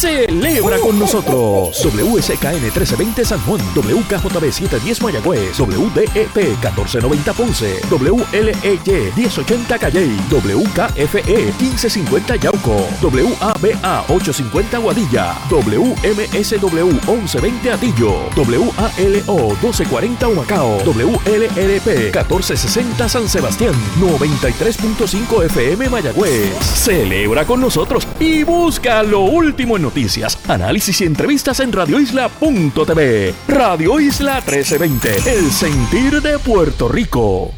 Celebra con nosotros. WSKN 1320 San Juan, WKJB 710 Mayagüez, WDEP 1490 Ponce, WLEY 1080 Calley, WKFE 1550 Yauco, WABA 850 Guadilla, WMSW 1120 Atillo, WALO 1240 Humacao, WLRP 1460 San Sebastián, 93.5 FM Mayagüez. Celebra con nosotros y busca lo último en noticias, análisis y entrevistas en radioisla.tv. Radio Isla 1320, el sentir de Puerto Rico.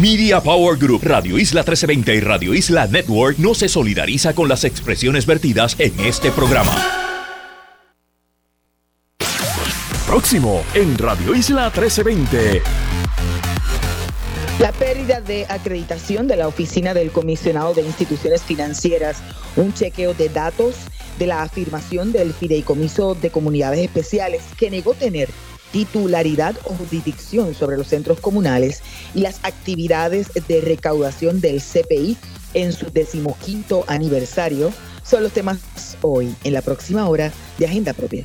Media Power Group, Radio Isla 1320 y Radio Isla Network no se solidariza con las expresiones vertidas en este programa. Próximo en Radio Isla 1320. La pérdida de acreditación de la Oficina del Comisionado de Instituciones Financieras, un chequeo de datos de la afirmación del Fideicomiso de Comunidades Especiales que negó tener titularidad o jurisdicción sobre los centros comunales y las actividades de recaudación del CPI en su decimoquinto aniversario son los temas hoy en la próxima hora de Agenda Propia.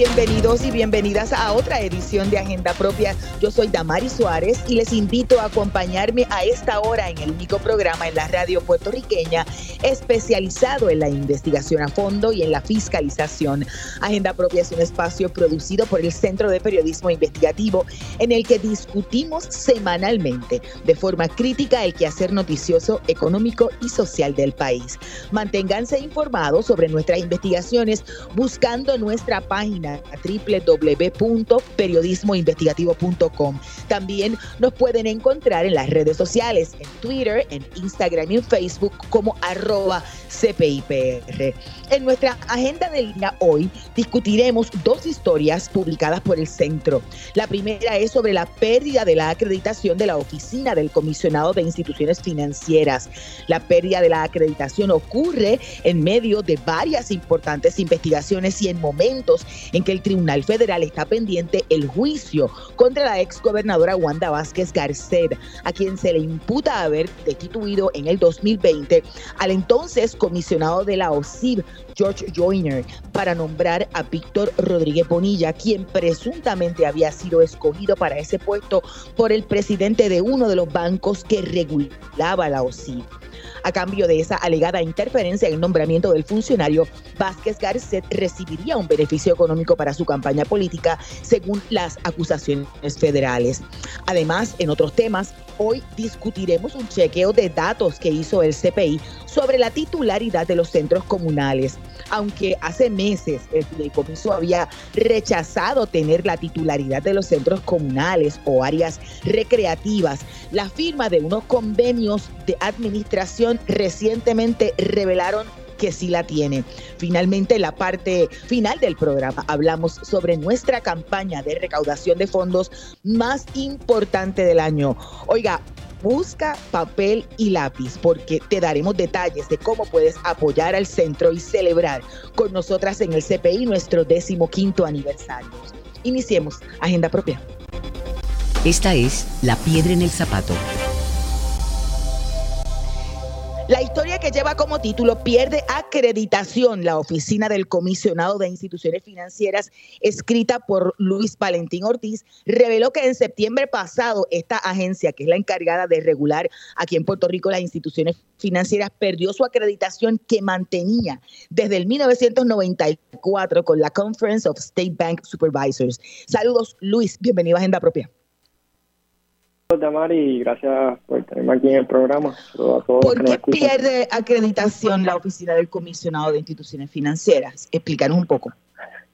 Bienvenidos y bienvenidas a otra edición de Agenda Propia. Yo soy Damari Suárez y les invito a acompañarme a esta hora en el único programa en la radio puertorriqueña especializado en la investigación a fondo y en la fiscalización. Agenda Propia es un espacio producido por el Centro de Periodismo Investigativo en el que discutimos semanalmente de forma crítica el quehacer noticioso, económico y social del país. Manténganse informados sobre nuestras investigaciones buscando nuestra página www.periodismoinvestigativo.com. También nos pueden encontrar en las redes sociales, en Twitter, en Instagram y en Facebook como arroba CPIPR. En nuestra agenda del día hoy discutiremos dos historias publicadas por el centro. La primera es sobre la pérdida de la acreditación de la oficina del comisionado de instituciones financieras. La pérdida de la acreditación ocurre en medio de varias importantes investigaciones y en momentos en que el Tribunal Federal está pendiente el juicio contra la ex gobernadora Wanda Vázquez Garcet, a quien se le imputa haber destituido en el 2020 al entonces comisionado de la OSIB, George Joyner, para nombrar a Víctor Rodríguez Bonilla, quien presuntamente había sido escogido para ese puesto por el presidente de uno de los bancos que regulaba la OSIB. A cambio de esa alegada interferencia en el nombramiento del funcionario, Vázquez Garcet recibiría un beneficio económico para su campaña política, según las acusaciones federales. Además, en otros temas, hoy discutiremos un chequeo de datos que hizo el CPI sobre la titularidad de los centros comunales. Aunque hace meses el fideicomiso había rechazado tener la titularidad de los centros comunales o áreas recreativas, la firma de unos convenios de administración recientemente revelaron que sí la tiene. Finalmente, en la parte final del programa hablamos sobre nuestra campaña de recaudación de fondos más importante del año. Oiga, busca papel y lápiz porque te daremos detalles de cómo puedes apoyar al centro y celebrar con nosotras en el CPI nuestro décimo quinto aniversario. Iniciemos Agenda Propia. Esta es La Piedra en el Zapato la historia que lleva como título Pierde acreditación la oficina del comisionado de instituciones financieras, escrita por Luis Valentín Ortiz, reveló que en septiembre pasado esta agencia, que es la encargada de regular aquí en Puerto Rico las instituciones financieras, perdió su acreditación que mantenía desde el 1994 con la Conference of State Bank Supervisors. Saludos, Luis, bienvenido a Agenda Propia. Damari, y gracias por tenerme aquí en el programa. ¿Por qué pierde acreditación la oficina del comisionado de instituciones financieras? Explícanos un poco.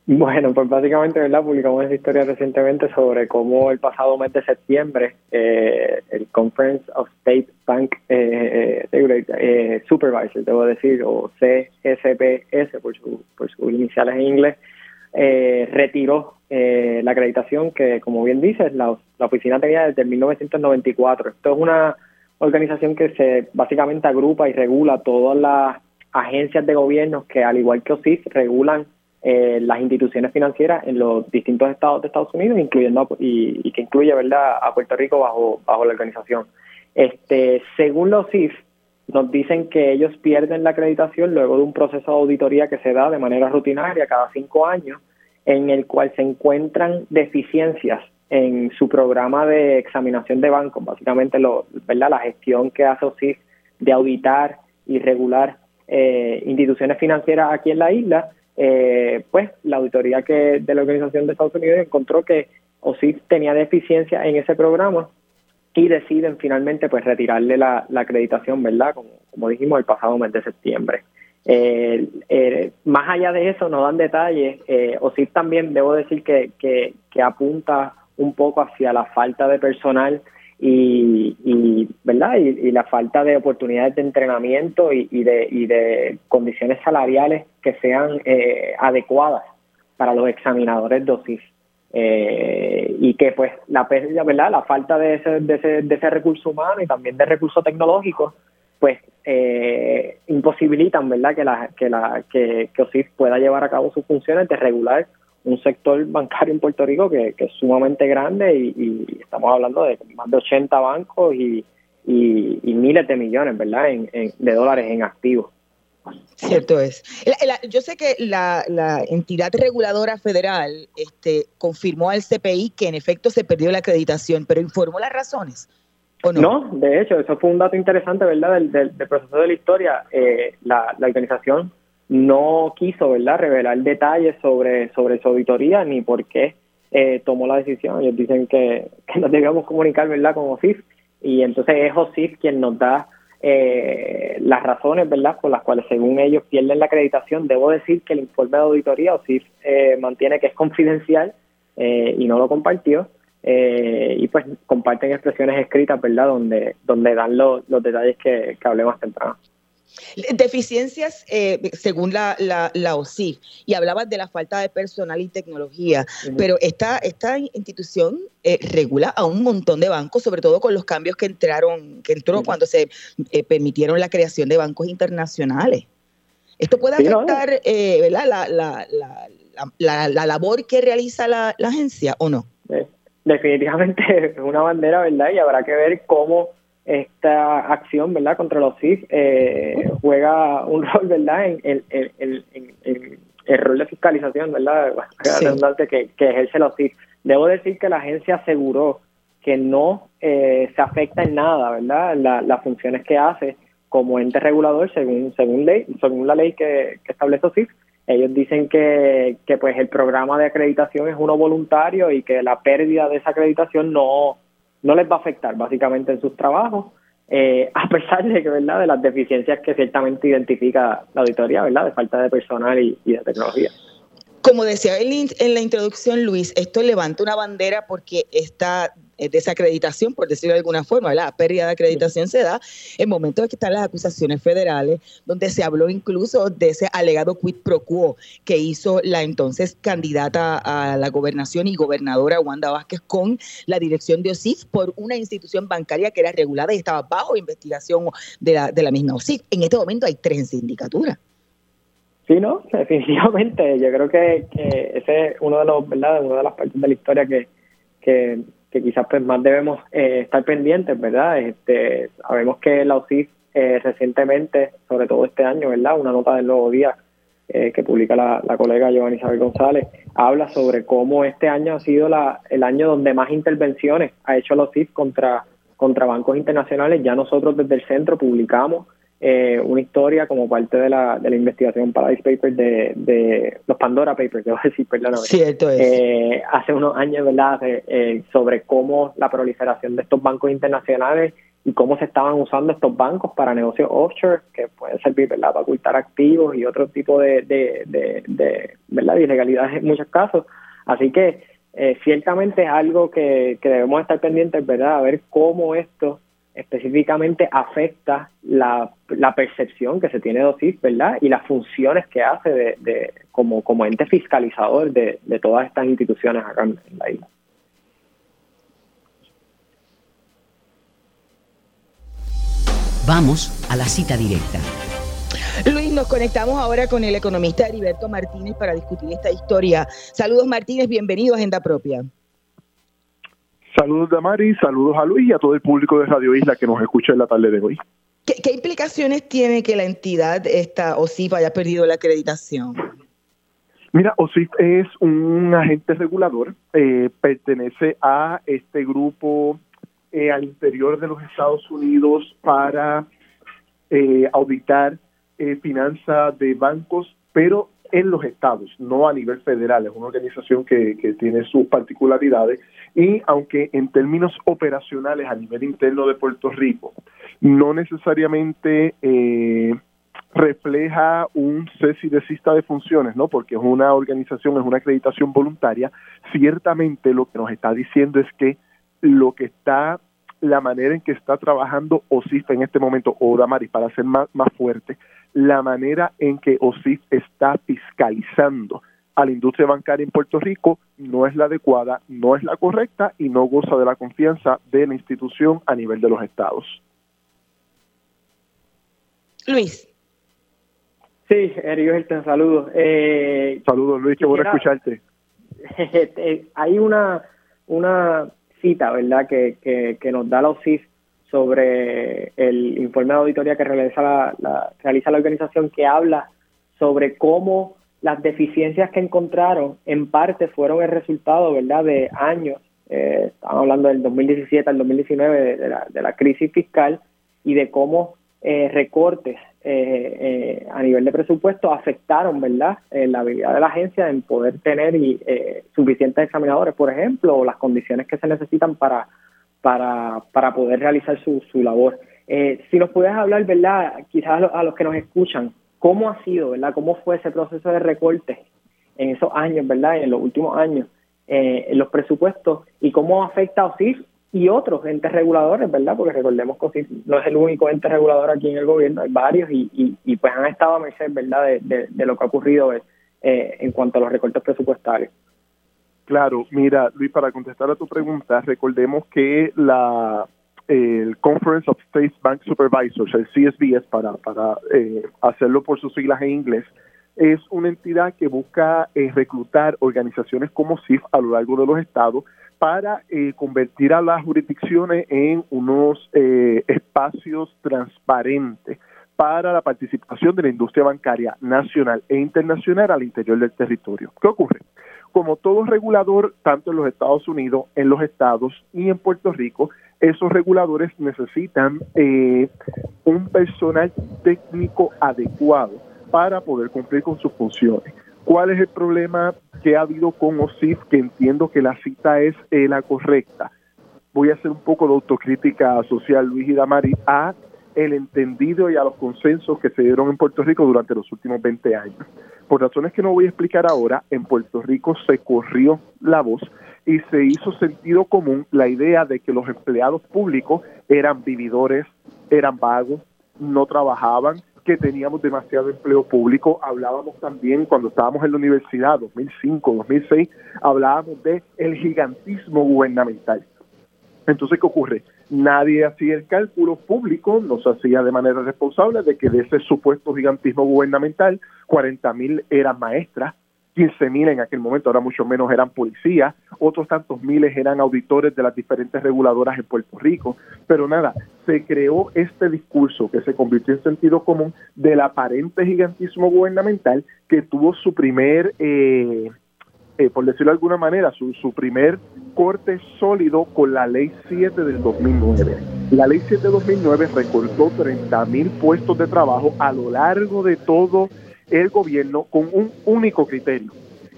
Bueno, pues básicamente, ¿verdad? Publicamos esta historia recientemente sobre cómo el pasado mes de septiembre eh, el Conference of State Bank eh, eh, Supervisor, debo decir, o CSPS por, su, por sus iniciales en inglés, eh, retiró eh, la acreditación que, como bien dices, la, oficina tenía desde 1994. Esto es una, organización que se básicamente agrupa y regula todas las agencias de gobierno que, al igual que OSIF, regulan eh, las instituciones financieras en los distintos estados de Estados Unidos, incluyendo y, que incluye, ¿verdad?, a Puerto Rico bajo bajo la organización. Este, según los OSIF, nos dicen que ellos pierden la acreditación luego de un proceso de auditoría que se da de manera rutinaria cada cinco años, en el cual se encuentran deficiencias en su programa de examinación de bancos, básicamente lo, ¿verdad? la gestión que hace OSIF de auditar y regular eh, instituciones financieras aquí en la isla, eh, pues la auditoría que de la Organización de Estados Unidos encontró que OSIF tenía deficiencia en ese programa y deciden finalmente pues retirarle la, acreditación, ¿verdad? Como, como, dijimos el pasado mes de septiembre. Eh, más allá de eso, no dan detalles. Eh, OSIF también, debo decir que, que, que apunta un poco hacia la falta de personal y, y verdad y, la falta de oportunidades de entrenamiento y, de, y de condiciones salariales que sean eh, adecuadas para los examinadores de OSIF eh, y que pues la pérdida verdad la falta de ese, de ese, de ese recurso humano y también de recursos tecnológicos pues eh, imposibilitan verdad que la que la que, que OSIF pueda llevar a cabo sus funciones de regular un sector bancario en Puerto Rico que, es sumamente grande y, estamos hablando de más de 80 bancos y, miles de millones, ¿verdad?, en, de dólares en activos. Cierto es. yo sé que la, entidad reguladora federal este, confirmó al CPI que en efecto se perdió la acreditación, pero informó las razones. ¿O no? no, de hecho, eso fue un dato interesante, ¿verdad?, del, del, proceso de la historia. Eh, la, la organización no quiso verdad revelar detalles sobre sobre su auditoría ni por qué eh, tomó la decisión ellos dicen que, que nos debíamos comunicar verdad con OSIF y entonces es OSIF quien nos da eh, las razones verdad por las cuales según ellos pierden la acreditación debo decir que el informe de auditoría OSIF eh, mantiene que es confidencial y no lo compartió y pues comparten expresiones escritas verdad donde donde dan los detalles que, que hablé más temprano Deficiencias eh, según la, la, OSIF, y hablabas de la falta de personal y tecnología, pero esta, esta institución eh, regula a un montón de bancos, sobre todo con los cambios que entraron, que entró cuando se eh, permitieron la creación de bancos internacionales. ¿Esto puede afectar La, la, la, labor que realiza la, agencia o no? Definitivamente es una bandera, ¿verdad? Y habrá que ver cómo esta acción, ¿verdad?, contra los CIF eh, juega un rol, ¿verdad?, en, el rol de fiscalización, ¿verdad?, que, que ejerce los CIF. Debo decir que la agencia aseguró que no eh, se afecta en nada, ¿verdad?, las funciones que hace como ente regulador según según ley según la ley que, que establece CIF ellos dicen que, que pues el programa de acreditación es uno voluntario y que la pérdida de esa acreditación no no les va a afectar básicamente en sus trabajos, eh, a pesar de que, ¿verdad?, de las deficiencias que ciertamente identifica la auditoría, ¿verdad?, de falta de personal y, de tecnología. Como decía en la introducción, Luis, esto levanta una bandera porque esta desacreditación, por decirlo de alguna forma, la pérdida de acreditación se da en momentos en que están las acusaciones federales, donde se habló incluso de ese alegado quid pro quo que hizo la entonces candidata a la gobernación y gobernadora Wanda Vázquez con la dirección de OSIF por una institución bancaria que era regulada y estaba bajo investigación de la, de la misma OSIF. En este momento hay tres en sindicatura. Sí, no, definitivamente. Yo creo que, que ese es uno de los, ¿verdad? Una de las partes de la historia que, que, quizás pues más debemos eh, estar pendientes, ¿verdad? Este, sabemos que la OSIF eh, recientemente, sobre todo este año, ¿verdad? Una nota del Nuevo Día eh, que publica la, la colega Giovanni Isabel González, habla sobre cómo este año ha sido la, el año donde más intervenciones ha hecho la OSIF contra, contra bancos internacionales. Ya nosotros desde el centro publicamos eh, una historia como parte de la, de la investigación Paradise Papers de, de los Pandora Papers, debo decir, perdóname. Cierto es. Eh, hace unos años, ¿verdad?, eh, sobre cómo la proliferación de estos bancos internacionales y cómo se estaban usando estos bancos para negocios offshore, que pueden servir, ¿verdad?, para ocultar activos y otro tipo de, de, de, de ¿verdad?, ilegalidades en muchos casos. Así que eh, ciertamente es algo que, que debemos estar pendientes, ¿verdad?, a ver cómo esto específicamente afecta la, la, percepción que se tiene de OSIF, ¿verdad? Y las funciones que hace de, de como, como ente fiscalizador de, de todas estas instituciones acá en la isla. Vamos a la cita directa. Luis, nos conectamos ahora con el economista Heriberto Martínez para discutir esta historia. Saludos Martínez, bienvenido a Agenda Propia. Saludos Damari, saludos a Luis y a todo el público de Radio Isla que nos escucha en la tarde de hoy. ¿Qué, implicaciones tiene que la entidad, esta OSIF, haya perdido la acreditación? Mira, OSIF es un agente regulador, eh, pertenece a este grupo eh, al interior de los Estados Unidos para eh, auditar eh, finanzas de bancos, pero en los estados, no a nivel federal. Es una organización que, que tiene sus particularidades y aunque en términos operacionales a nivel interno de Puerto Rico no necesariamente eh, refleja un cese y desista de funciones, ¿no? Porque es una organización, es una acreditación voluntaria, ciertamente lo que nos está diciendo es que lo que está la manera en que está trabajando OSIF en este momento, o Damaris, para ser más, más fuerte, la manera en que OSIF está fiscalizando a la industria bancaria en Puerto Rico no es la adecuada, no es la correcta y no goza de la confianza de la institución a nivel de los estados. Luis. Sí, Eric saludos. Eh, saludos, Luis, qué bueno escucharte. Eh, hay una, una cita, ¿verdad?, que, que, nos da la OSIF sobre el informe de auditoría que realiza la, realiza la organización que habla sobre cómo las deficiencias que encontraron en parte fueron el resultado, ¿verdad?, de años, eh, estamos hablando del 2017 al 2019, de, la, de la crisis fiscal y de cómo eh, recortes eh, eh, a nivel de presupuesto afectaron, ¿verdad?, eh, la habilidad de la agencia en poder tener y, suficientes examinadores, por ejemplo, o las condiciones que se necesitan para, para, para poder realizar su, su labor. si nos pudieras hablar, ¿verdad?, quizás a los, que nos escuchan, ¿cómo ha sido, ¿verdad?, cómo fue ese proceso de recorte en esos años, ¿verdad?, en los últimos años, en los presupuestos y cómo afecta a OSIF y otros entes reguladores, ¿verdad? Porque recordemos que no es el único ente regulador aquí en el gobierno, hay varios y, y, pues han estado a merced, ¿verdad?, de, de, lo que ha ocurrido eh, en cuanto a los recortes presupuestarios. Claro, mira, Luis, para contestar a tu pregunta, recordemos que la el Conference of State Bank Supervisors, el CSBS, para, para eh, hacerlo por sus siglas en inglés, es una entidad que busca eh, reclutar organizaciones como CIF a lo largo de los estados para eh, convertir a las jurisdicciones en unos eh, espacios transparentes para la participación de la industria bancaria nacional e internacional al interior del territorio. ¿Qué ocurre? Como todo regulador, tanto en los Estados Unidos, en los estados y en Puerto Rico, esos reguladores necesitan eh, un personal técnico adecuado para poder cumplir con sus funciones. ¿Cuál es el problema que ha habido con OSIF? Que entiendo que la cita es eh, la correcta. Voy a hacer un poco de autocrítica social, Luis y Damari, a el entendido y a los consensos que se dieron en Puerto Rico durante los últimos 20 años. Por razones que no voy a explicar ahora, en Puerto Rico se corrió la voz y se hizo sentido común la idea de que los empleados públicos eran vividores, eran vagos, no trabajaban, que teníamos demasiado empleo público. Hablábamos también cuando estábamos en la universidad, 2005, 2006, hablábamos de el gigantismo gubernamental. Entonces, ¿qué ocurre? Nadie hacía el cálculo público, no se hacía de manera responsable de que de ese supuesto gigantismo gubernamental, 40 mil eran maestras, 15 mil en aquel momento, ahora mucho menos eran policías, otros tantos miles eran auditores de las diferentes reguladoras en Puerto Rico, pero nada, se creó este discurso que se convirtió en sentido común del aparente gigantismo gubernamental que tuvo su primer, eh, eh, por decirlo de alguna manera, su, su primer corte sólido con la Ley 7 del 2009. La Ley 7 del 2009 recortó 30 mil puestos de trabajo a lo largo de todo el gobierno con un único criterio,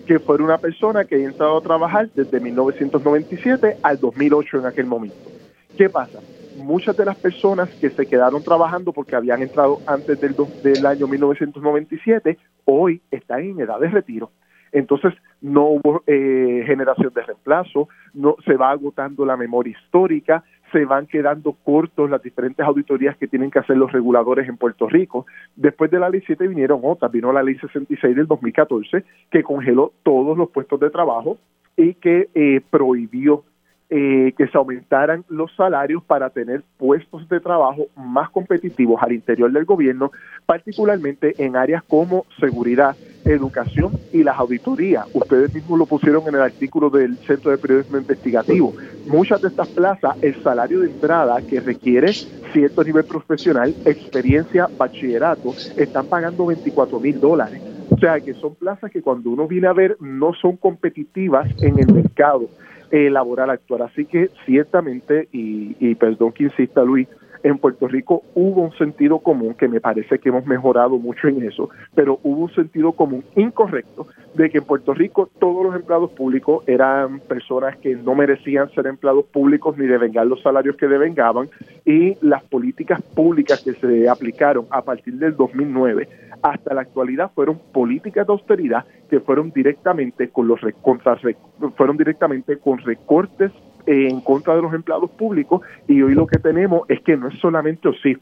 que fuera una persona que haya entrado a trabajar desde 1997 al 2008 en aquel momento. ¿Qué pasa? Muchas de las personas que se quedaron trabajando porque habían entrado antes del, del año 1997, hoy están en edad de retiro. Entonces no hubo eh, generación de reemplazo, no se va agotando la memoria histórica, se van quedando cortos las diferentes auditorías que tienen que hacer los reguladores en Puerto Rico. Después de la ley 7 vinieron otras, vino la ley 66 del 2014 que congeló todos los puestos de trabajo y que eh, prohibió eh, que se aumentaran los salarios para tener puestos de trabajo más competitivos al interior del gobierno, particularmente en áreas como seguridad, educación y las auditorías. Ustedes mismos lo pusieron en el artículo del Centro de Periodismo Investigativo. Muchas de estas plazas, el salario de entrada que requiere cierto nivel profesional, experiencia, bachillerato, están pagando 24 mil dólares. O sea que son plazas que cuando uno viene a ver no son competitivas en el mercado eh, laboral actual. Así que ciertamente, y, y perdón que insista Luis, en Puerto Rico hubo un sentido común, que me parece que hemos mejorado mucho en eso, pero hubo un sentido común incorrecto de que en Puerto Rico todos los empleados públicos eran personas que no merecían ser empleados públicos ni devengar los salarios que devengaban y las políticas públicas que se aplicaron a partir del 2009 hasta la actualidad fueron políticas de austeridad que fueron directamente con los contra, fueron directamente con recortes en contra de los empleados públicos y hoy lo que tenemos es que no es solamente OSIF,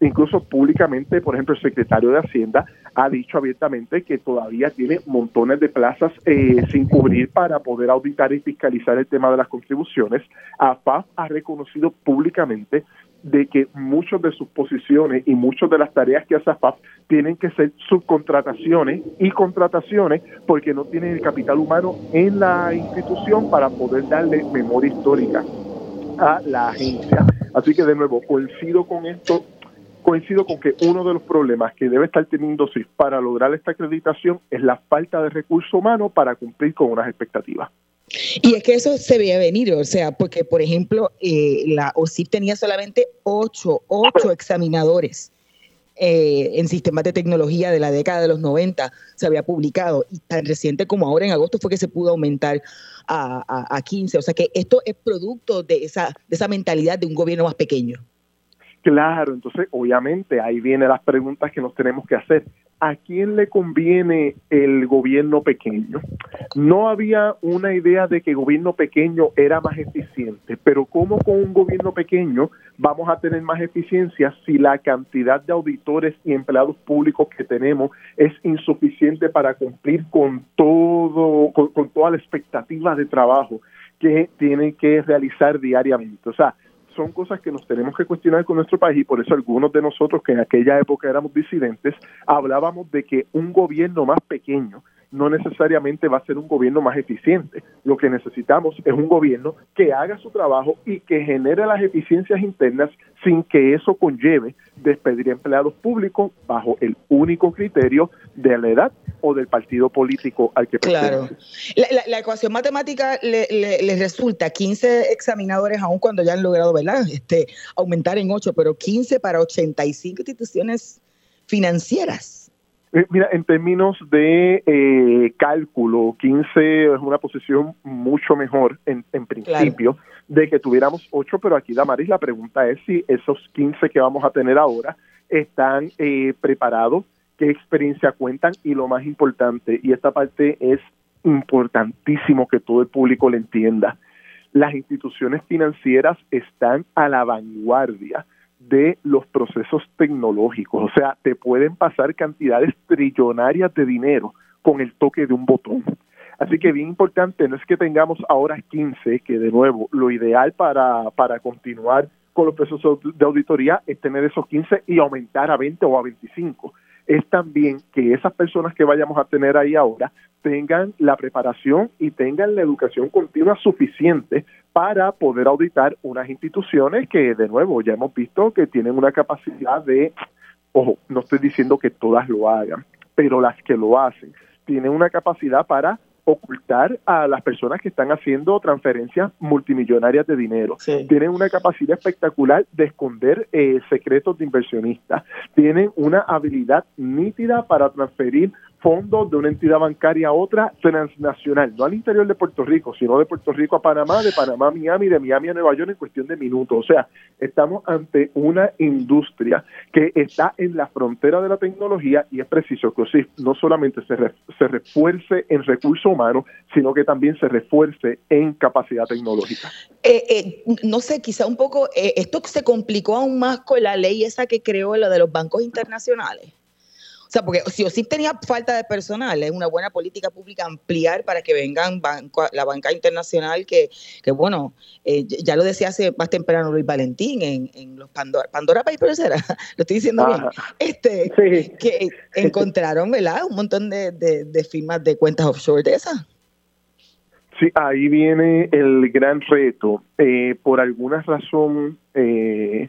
incluso públicamente, por ejemplo, el secretario de Hacienda ha dicho abiertamente que todavía tiene montones de plazas eh, sin cubrir para poder auditar y fiscalizar el tema de las contribuciones. AFAF ha reconocido públicamente de que muchas de sus posiciones y muchas de las tareas que hace AFAF tienen que ser subcontrataciones y contrataciones porque no tienen el capital humano en la institución para poder darle memoria histórica a la agencia. Así que de nuevo, coincido con esto, coincido con que uno de los problemas que debe estar teniendo SIF para lograr esta acreditación es la falta de recurso humano para cumplir con unas expectativas. Y es que eso se veía venir, o sea, porque, por ejemplo, eh, la OSIP tenía solamente ocho, ocho examinadores eh, en sistemas de tecnología de la década de los 90 se había publicado y tan reciente como ahora en agosto fue que se pudo aumentar a, a, 15. O sea que esto es producto de esa, de esa mentalidad de un gobierno más pequeño. Claro, entonces obviamente ahí vienen las preguntas que nos tenemos que hacer. ¿A quién le conviene el gobierno pequeño? No había una idea de que el gobierno pequeño era más eficiente, pero ¿cómo con un gobierno pequeño vamos a tener más eficiencia si la cantidad de auditores y empleados públicos que tenemos es insuficiente para cumplir con todo, con, toda la expectativa de trabajo que tienen que realizar diariamente? O sea, son cosas que nos tenemos que cuestionar con nuestro país y por eso algunos de nosotros que en aquella época éramos disidentes hablábamos de que un gobierno más pequeño no necesariamente va a ser un gobierno más eficiente. Lo que necesitamos es un gobierno que haga su trabajo y que genere las eficiencias internas sin que eso conlleve despedir empleados públicos bajo el único criterio de la edad o del partido político al que Claro. La, la, ecuación matemática le, le, resulta 15 examinadores, aun cuando ya han logrado ¿verdad? Este, aumentar en 8, pero 15 para 85 instituciones financieras. Eh, mira, en términos de eh, cálculo, 15 es una posición mucho mejor en, en principio de que tuviéramos 8, pero aquí, Damaris, la pregunta es si esos 15 que vamos a tener ahora están eh, preparados, qué experiencia cuentan y lo más importante, y esta parte es importantísimo que todo el público le entienda, las instituciones financieras están a la vanguardia de los procesos tecnológicos. O sea, te pueden pasar cantidades trillonarias de dinero con el toque de un botón. Así que bien importante, no es que tengamos ahora 15, que de nuevo, lo ideal para, para continuar con los procesos de auditoría es tener esos 15 y aumentar a 20 o a 25 es también que esas personas que vayamos a tener ahí ahora tengan la preparación y tengan la educación continua suficiente para poder auditar unas instituciones que, de nuevo, ya hemos visto que tienen una capacidad de, ojo, no estoy diciendo que todas lo hagan, pero las que lo hacen, tienen una capacidad para ocultar a las personas que están haciendo transferencias multimillonarias de dinero. Tienen una capacidad espectacular de esconder eh, secretos de inversionistas. Tienen una habilidad nítida para transferir fondos de una entidad bancaria a otra transnacional, no al interior de Puerto Rico, sino de Puerto Rico a Panamá, de Panamá a Miami, de Miami a Nueva York en cuestión de minutos. O sea, estamos ante una industria que está en la frontera de la tecnología y es preciso que sí, no solamente se, se refuerce en recursos humanos, sino que también se refuerce en capacidad tecnológica. Eh, eh, no sé, quizá un poco, eh, esto se complicó aún más con la ley esa que creó la de los bancos internacionales. O sea, porque si o sí tenía falta de personal, es una buena política pública ampliar para que vengan la banca internacional que, que bueno, eh, ya lo decía hace más temprano Luis Valentín en, los Pandora, Pandora Papers, era, lo estoy diciendo bien, este, que encontraron, ¿verdad? Un montón de, de, firmas de cuentas offshore de esas. Sí, ahí viene el gran reto. Eh, por alguna razón, eh,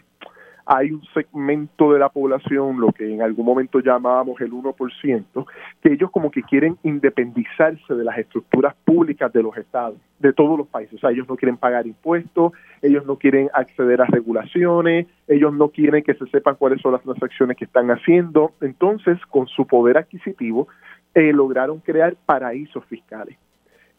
hay un segmento de la población, lo que en algún momento llamábamos el 1%, que ellos como que quieren independizarse de las estructuras públicas de los estados, de todos los países. O sea, ellos no quieren pagar impuestos, ellos no quieren acceder a regulaciones, ellos no quieren que se sepan cuáles son las transacciones que están haciendo. Entonces, con su poder adquisitivo, eh, lograron crear paraísos fiscales.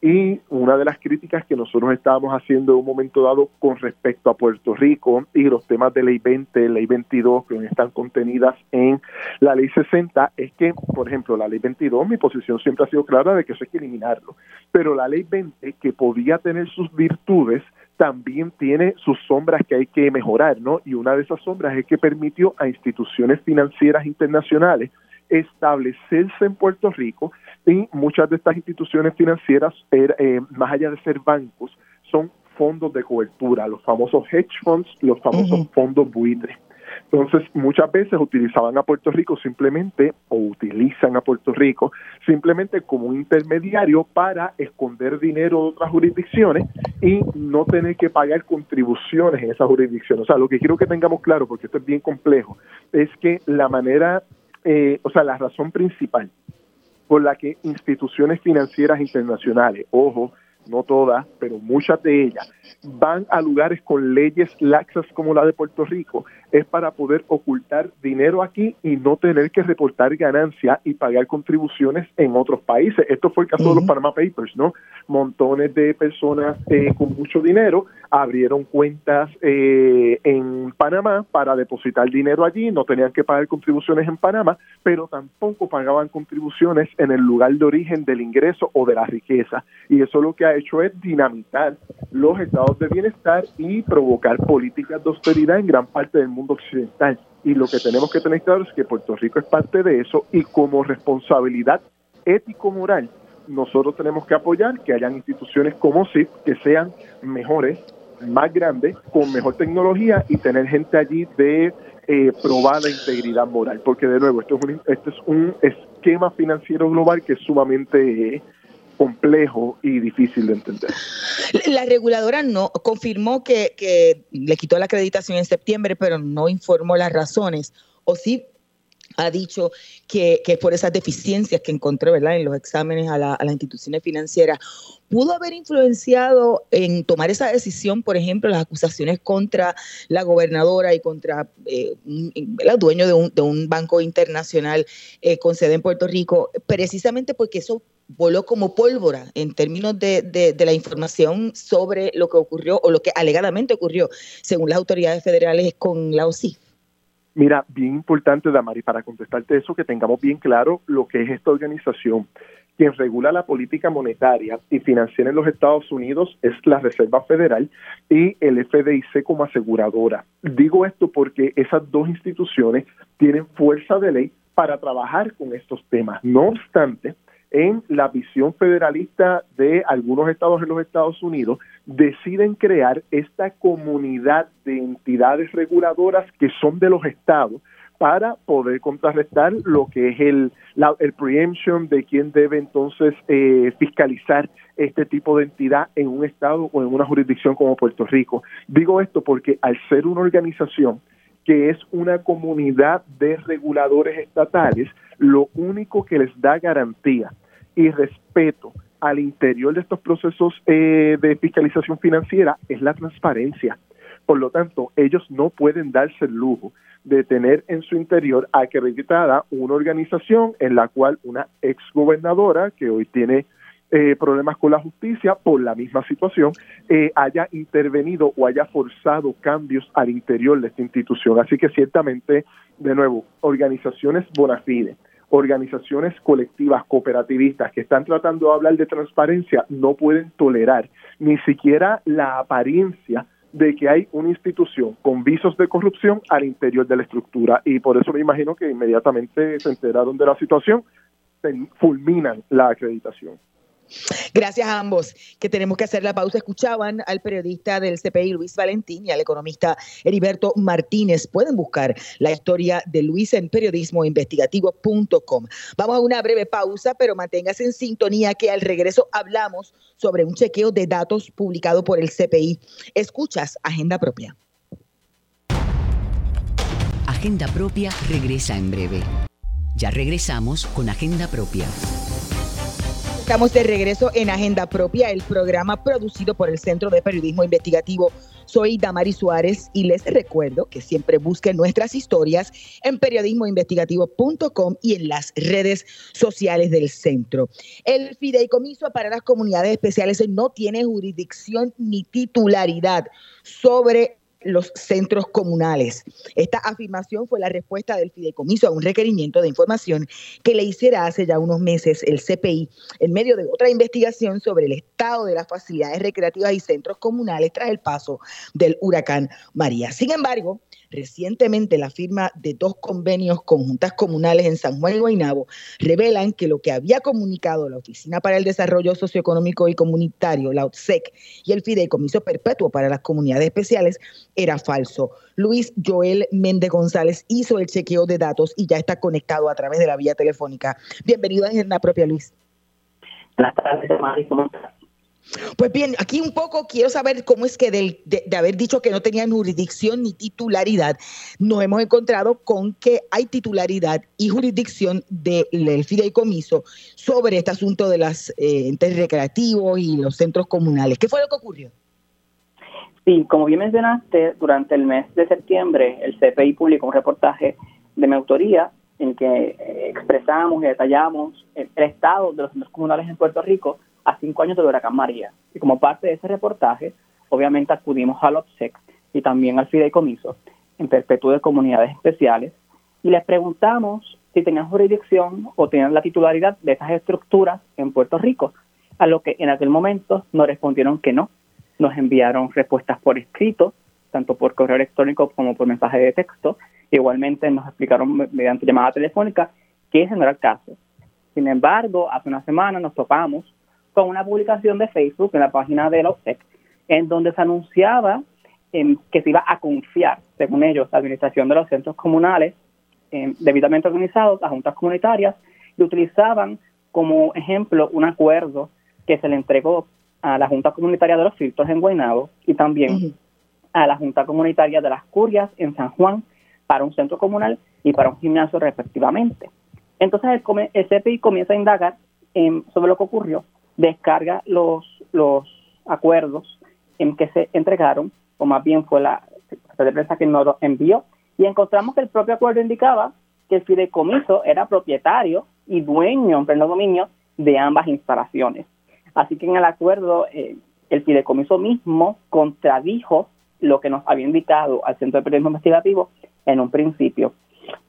Y una de las críticas que nosotros estábamos haciendo en un momento dado con respecto a Puerto Rico y los temas de ley 20, ley 22 que están contenidas en la ley 60 es que, por ejemplo, la ley 22, mi posición siempre ha sido clara de que eso hay que eliminarlo. Pero la ley 20, que podía tener sus virtudes, también tiene sus sombras que hay que mejorar, ¿no? Y una de esas sombras es que permitió a instituciones financieras internacionales establecerse en Puerto Rico y muchas de estas instituciones financieras, er, eh, más allá de ser bancos, son fondos de cobertura, los famosos hedge funds, los famosos fondos buitres. Entonces, muchas veces utilizaban a Puerto Rico simplemente, o utilizan a Puerto Rico simplemente como un intermediario para esconder dinero de otras jurisdicciones y no tener que pagar contribuciones en esas jurisdicciones. O sea, lo que quiero que tengamos claro, porque esto es bien complejo, es que la manera, eh, o sea, la razón principal por la que instituciones financieras internacionales, ojo, no todas, pero muchas de ellas, van a lugares con leyes laxas como la de Puerto Rico, es para poder ocultar dinero aquí y no tener que reportar ganancia y pagar contribuciones en otros países. Esto fue el caso de los Panama Papers, ¿no? Montones de personas eh, con mucho dinero abrieron cuentas eh, en Panamá para depositar dinero allí, no tenían que pagar contribuciones en Panamá, pero tampoco pagaban contribuciones en el lugar de origen del ingreso o de la riqueza. Y eso lo que ha hecho es dinamitar los estados de bienestar y provocar políticas de austeridad en gran parte del mundo occidental. Y lo que tenemos que tener claro es que Puerto Rico es parte de eso y como responsabilidad ético-moral, nosotros tenemos que apoyar que hayan instituciones como CIP que sean mejores, más grandes, con mejor tecnología y tener gente allí de eh, probada integridad moral. Porque de nuevo, esto es un, este es un esquema financiero global que es sumamente complejo y difícil de entender. La reguladora no confirmó que, le quitó la acreditación en septiembre, pero no informó las razones. O sí ha dicho que, que, por esas deficiencias que encontró ¿verdad? en los exámenes a, la, a, las instituciones financieras, pudo haber influenciado en tomar esa decisión, por ejemplo, las acusaciones contra la gobernadora y contra eh, el dueño de un, de un, banco internacional eh, con sede en Puerto Rico, precisamente porque eso voló como pólvora en términos de, de, la información sobre lo que ocurrió o lo que alegadamente ocurrió, según las autoridades federales con la OSIF. Mira, bien importante, Damari, para contestarte eso, que tengamos bien claro lo que es esta organización. Quien regula la política monetaria y financiera en los Estados Unidos es la Reserva Federal y el FDIC como aseguradora. Digo esto porque esas dos instituciones tienen fuerza de ley para trabajar con estos temas. No obstante, en la visión federalista de algunos estados en los Estados Unidos, deciden crear esta comunidad de entidades reguladoras que son de los estados para poder contrarrestar lo que es el, el preemption de quién debe entonces eh, fiscalizar este tipo de entidad en un estado o en una jurisdicción como Puerto Rico. Digo esto porque al ser una organización que es una comunidad de reguladores estatales, lo único que les da garantía y respeto al interior de estos procesos eh, de fiscalización financiera es la transparencia. Por lo tanto, ellos no pueden darse el lujo de tener en su interior acreditada una organización en la cual una exgobernadora que hoy tiene eh, problemas con la justicia por la misma situación, eh, haya intervenido o haya forzado cambios al interior de esta institución. Así que ciertamente, de nuevo, organizaciones bona fide, organizaciones colectivas cooperativistas que están tratando de hablar de transparencia no pueden tolerar ni siquiera la apariencia de que hay una institución con visos de corrupción al interior de la estructura y por eso me imagino que inmediatamente se enteraron de la situación, fulminan la acreditación. Gracias a ambos, que tenemos que hacer la pausa. Escuchaban al periodista del CPI, Luis Valentín, y al economista Heriberto Martínez. Pueden buscar la historia de Luis en periodismoinvestigativo.com. Vamos a una breve pausa, pero manténgase en sintonía que al regreso hablamos sobre un chequeo de datos publicado por el CPI. Escuchas Agenda Propia. Agenda Propia regresa en breve. Ya regresamos con Agenda Propia. Estamos de regreso en Agenda Propia, el programa producido por el Centro de Periodismo Investigativo. Soy Damari Suárez y les recuerdo que siempre busquen nuestras historias en periodismoinvestigativo.com y en las redes sociales del centro. El fideicomiso para las comunidades especiales no tiene jurisdicción ni titularidad sobre los centros comunales. Esta afirmación fue la respuesta del fideicomiso a un requerimiento de información que le hiciera hace ya unos meses el CPI en medio de otra investigación sobre el estado de las facilidades recreativas y centros comunales tras el paso del huracán María. Sin embargo, Recientemente, la firma de dos convenios con juntas comunales en San Juan y Guaynabo revelan que lo que había comunicado la Oficina para el Desarrollo Socioeconómico y Comunitario, la OTSEC, y el Fideicomiso Perpetuo para las Comunidades Especiales era falso. Luis Joel Méndez González hizo el chequeo de datos y ya está conectado a través de la vía telefónica. Bienvenido a la propia Luis. Buenas tardes. Pues bien, aquí un poco quiero saber cómo es que de, haber dicho que no tenían jurisdicción ni titularidad, nos hemos encontrado con que hay titularidad y jurisdicción del fideicomiso sobre este asunto de los eh, entes recreativos y los centros comunales. ¿Qué fue lo que ocurrió? Sí, como bien mencionaste, durante el mes de septiembre el CPI publicó un reportaje de mi autoría en que eh, expresamos y detallamos el estado de los centros comunales en Puerto Rico a cinco años del huracán María. Y como parte de ese reportaje, obviamente acudimos al OPSEC y también al Fideicomiso en perpetuo de comunidades especiales y les preguntamos si tenían jurisdicción o tenían la titularidad de esas estructuras en Puerto Rico, a lo que en aquel momento nos respondieron que no. Nos enviaron respuestas por escrito, tanto por correo electrónico como por mensaje de texto. Igualmente nos explicaron mediante llamada telefónica que ese no era el caso. Sin embargo, hace una semana nos topamos con una publicación de Facebook en la página de la OPSEC, en donde se anunciaba em, que se iba a confiar, según ellos, la administración de los centros comunales em, debidamente organizados a juntas comunitarias y utilizaban como ejemplo un acuerdo que se le entregó a la Junta Comunitaria de los Filtros en Guaynabo y también a la Junta Comunitaria de las Curias en San Juan para un centro comunal y para un gimnasio respectivamente. Entonces el, el CPI comienza a indagar sobre lo que ocurrió descarga los, los acuerdos en que se entregaron, o más bien fue la de prensa que nos lo envió, y encontramos que el propio acuerdo indicaba que el fideicomiso era propietario y dueño en pleno dominio de ambas instalaciones. Así que en el acuerdo eh, el fideicomiso mismo contradijo lo que nos había indicado al Centro de Periodismo Investigativo en un principio,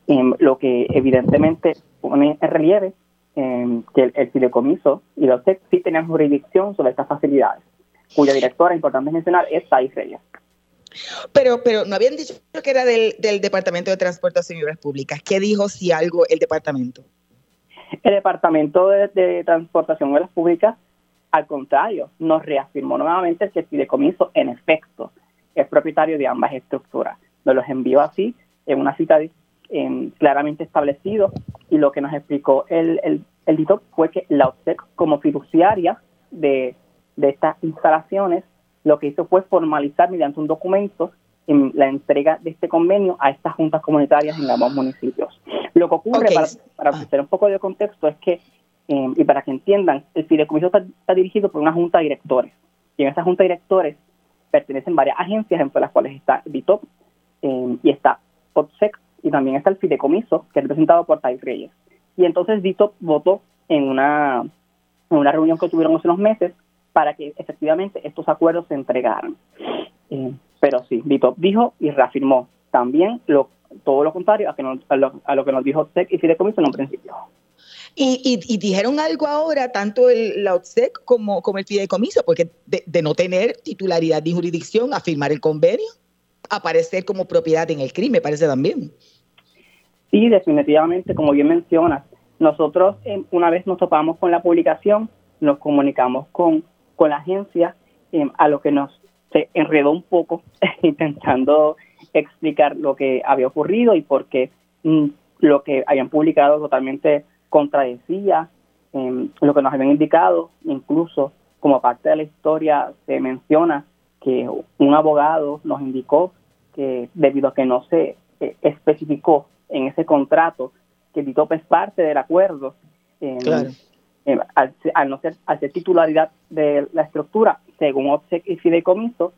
lo que evidentemente pone en relieve eh, que el, fideicomiso y los TEC sí tenían jurisdicción sobre estas facilidades, cuya directora, importante mencionar, es Thais Reyes. Pero, pero no habían dicho que era del, Departamento de Transportación y Obras Públicas. ¿Qué dijo si algo el departamento? El Departamento de, Transportación y Obras Públicas, al contrario, nos reafirmó nuevamente que el fideicomiso, en efecto, es propietario de ambas estructuras. Nos los envió así en una cita claramente establecido y lo que nos explicó el, el, el fue que la OPSEC como fiduciaria de, de estas instalaciones lo que hizo fue formalizar mediante un documento en la entrega de este convenio a estas juntas comunitarias en ambos municipios. Lo que ocurre, para, para ofrecer un poco de contexto, es que, eh, y para que entiendan, el fideicomiso está, está, dirigido por una junta de directores. Y en esa junta de directores pertenecen varias agencias, entre las cuales está DITOP eh, y está OPSEC, y también está el fideicomiso, que es representado por Thais Reyes. Y entonces Dito votó en una, en una reunión que tuvieron hace unos meses para que efectivamente estos acuerdos se entregaran. Eh, pero sí, Dito dijo y reafirmó también lo, todo lo contrario a, lo, que nos dijo TEC y Fideicomiso en un principio. Y, y, dijeron algo ahora, tanto el, la OTSEC como, como el fideicomiso, porque de, no tener titularidad de jurisdicción a firmar el convenio, aparecer como propiedad en el crimen, parece también. Sí, definitivamente, como bien mencionas, nosotros eh, una vez nos topamos con la publicación, nos comunicamos con, con la agencia, eh, a lo que nos se enredó un poco intentando explicar lo que había ocurrido y por qué mm, lo que habían publicado totalmente contradecía em, lo que nos habían indicado, incluso como parte de la historia se menciona que un abogado nos indicó que debido a que no se eh, especificó en ese contrato que el DITOP es parte del acuerdo, em, em, al, no ser, al ser titularidad de la estructura, según OPSEC y Fideicomiso,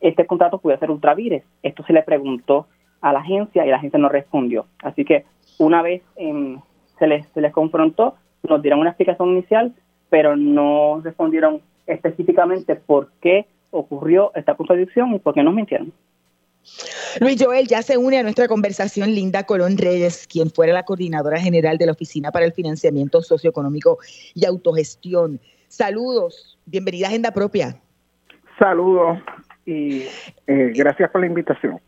este contrato puede ser ultravires. Esto se le preguntó a la agencia y la agencia no respondió. Así que una vez se les, se les confrontó, nos dieron una explicación inicial, pero no respondieron específicamente por qué ocurrió esta contradicción y por qué nos mintieron. Luis Joel, ya se une a nuestra conversación Linda Colón Reyes, quien fuera la coordinadora general de la Oficina para el Financiamiento Socioeconómico y Autogestión. Saludos, bienvenida a Agenda Propia. Saludos y eh, gracias por la invitación.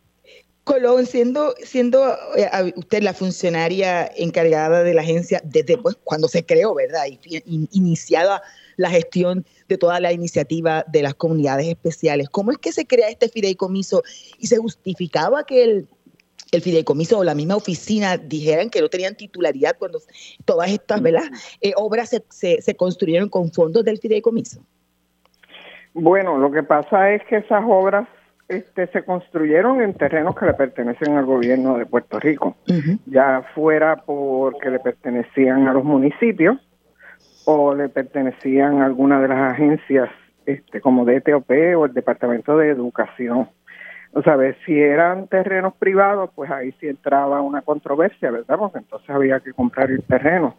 Colón, siendo, siendo eh, usted la funcionaria encargada de la agencia desde pues, cuando se creó, ¿verdad? Y, iniciada la gestión de toda la iniciativa de las comunidades especiales. ¿Cómo es que se crea este fideicomiso y se justificaba que el, el fideicomiso o la misma oficina dijeran que no tenían titularidad cuando todas estas ¿verdad? Eh, obras se, se, se, construyeron con fondos del fideicomiso? Bueno, lo que pasa es que esas obras este, se construyeron en terrenos que le pertenecen al gobierno de Puerto Rico, ya fuera porque le pertenecían a los municipios o le pertenecían a alguna de las agencias este, como DTOP o el Departamento de Educación. O sea, si eran terrenos privados, pues ahí sí entraba una controversia, ¿verdad? Porque entonces había que comprar el terreno.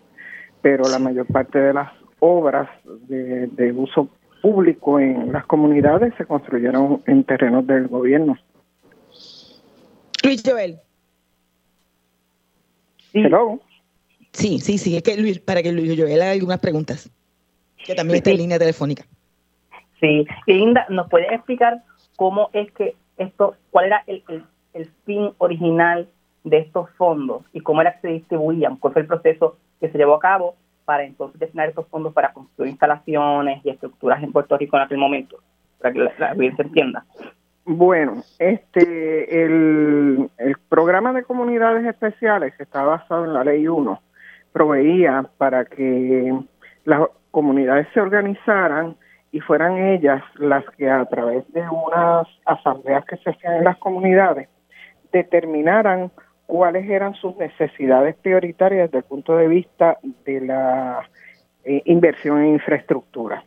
Pero la mayor parte de las obras de, de uso público en las comunidades se construyeron en terrenos del gobierno. Luis Joel. Sí. Sí, sí, sí, es que Luis, para que Luis Joel haga algunas preguntas, que también está en línea telefónica. Sí, Linda, ¿nos puede explicar cómo es que esto, cuál era el, el, el fin original de estos fondos y cómo era que se distribuían? ¿Cuál fue el proceso que se llevó a cabo para entonces destinar esos fondos para construir instalaciones y estructuras en Puerto Rico en aquel momento, para que la, audiencia entienda. Bueno, este el, el programa de comunidades especiales que está basado en la ley 1 proveía para que las comunidades se organizaran y fueran ellas las que a través de unas asambleas que se hacían en las comunidades determinaran cuáles eran sus necesidades prioritarias desde el punto de vista de la eh, inversión en infraestructura.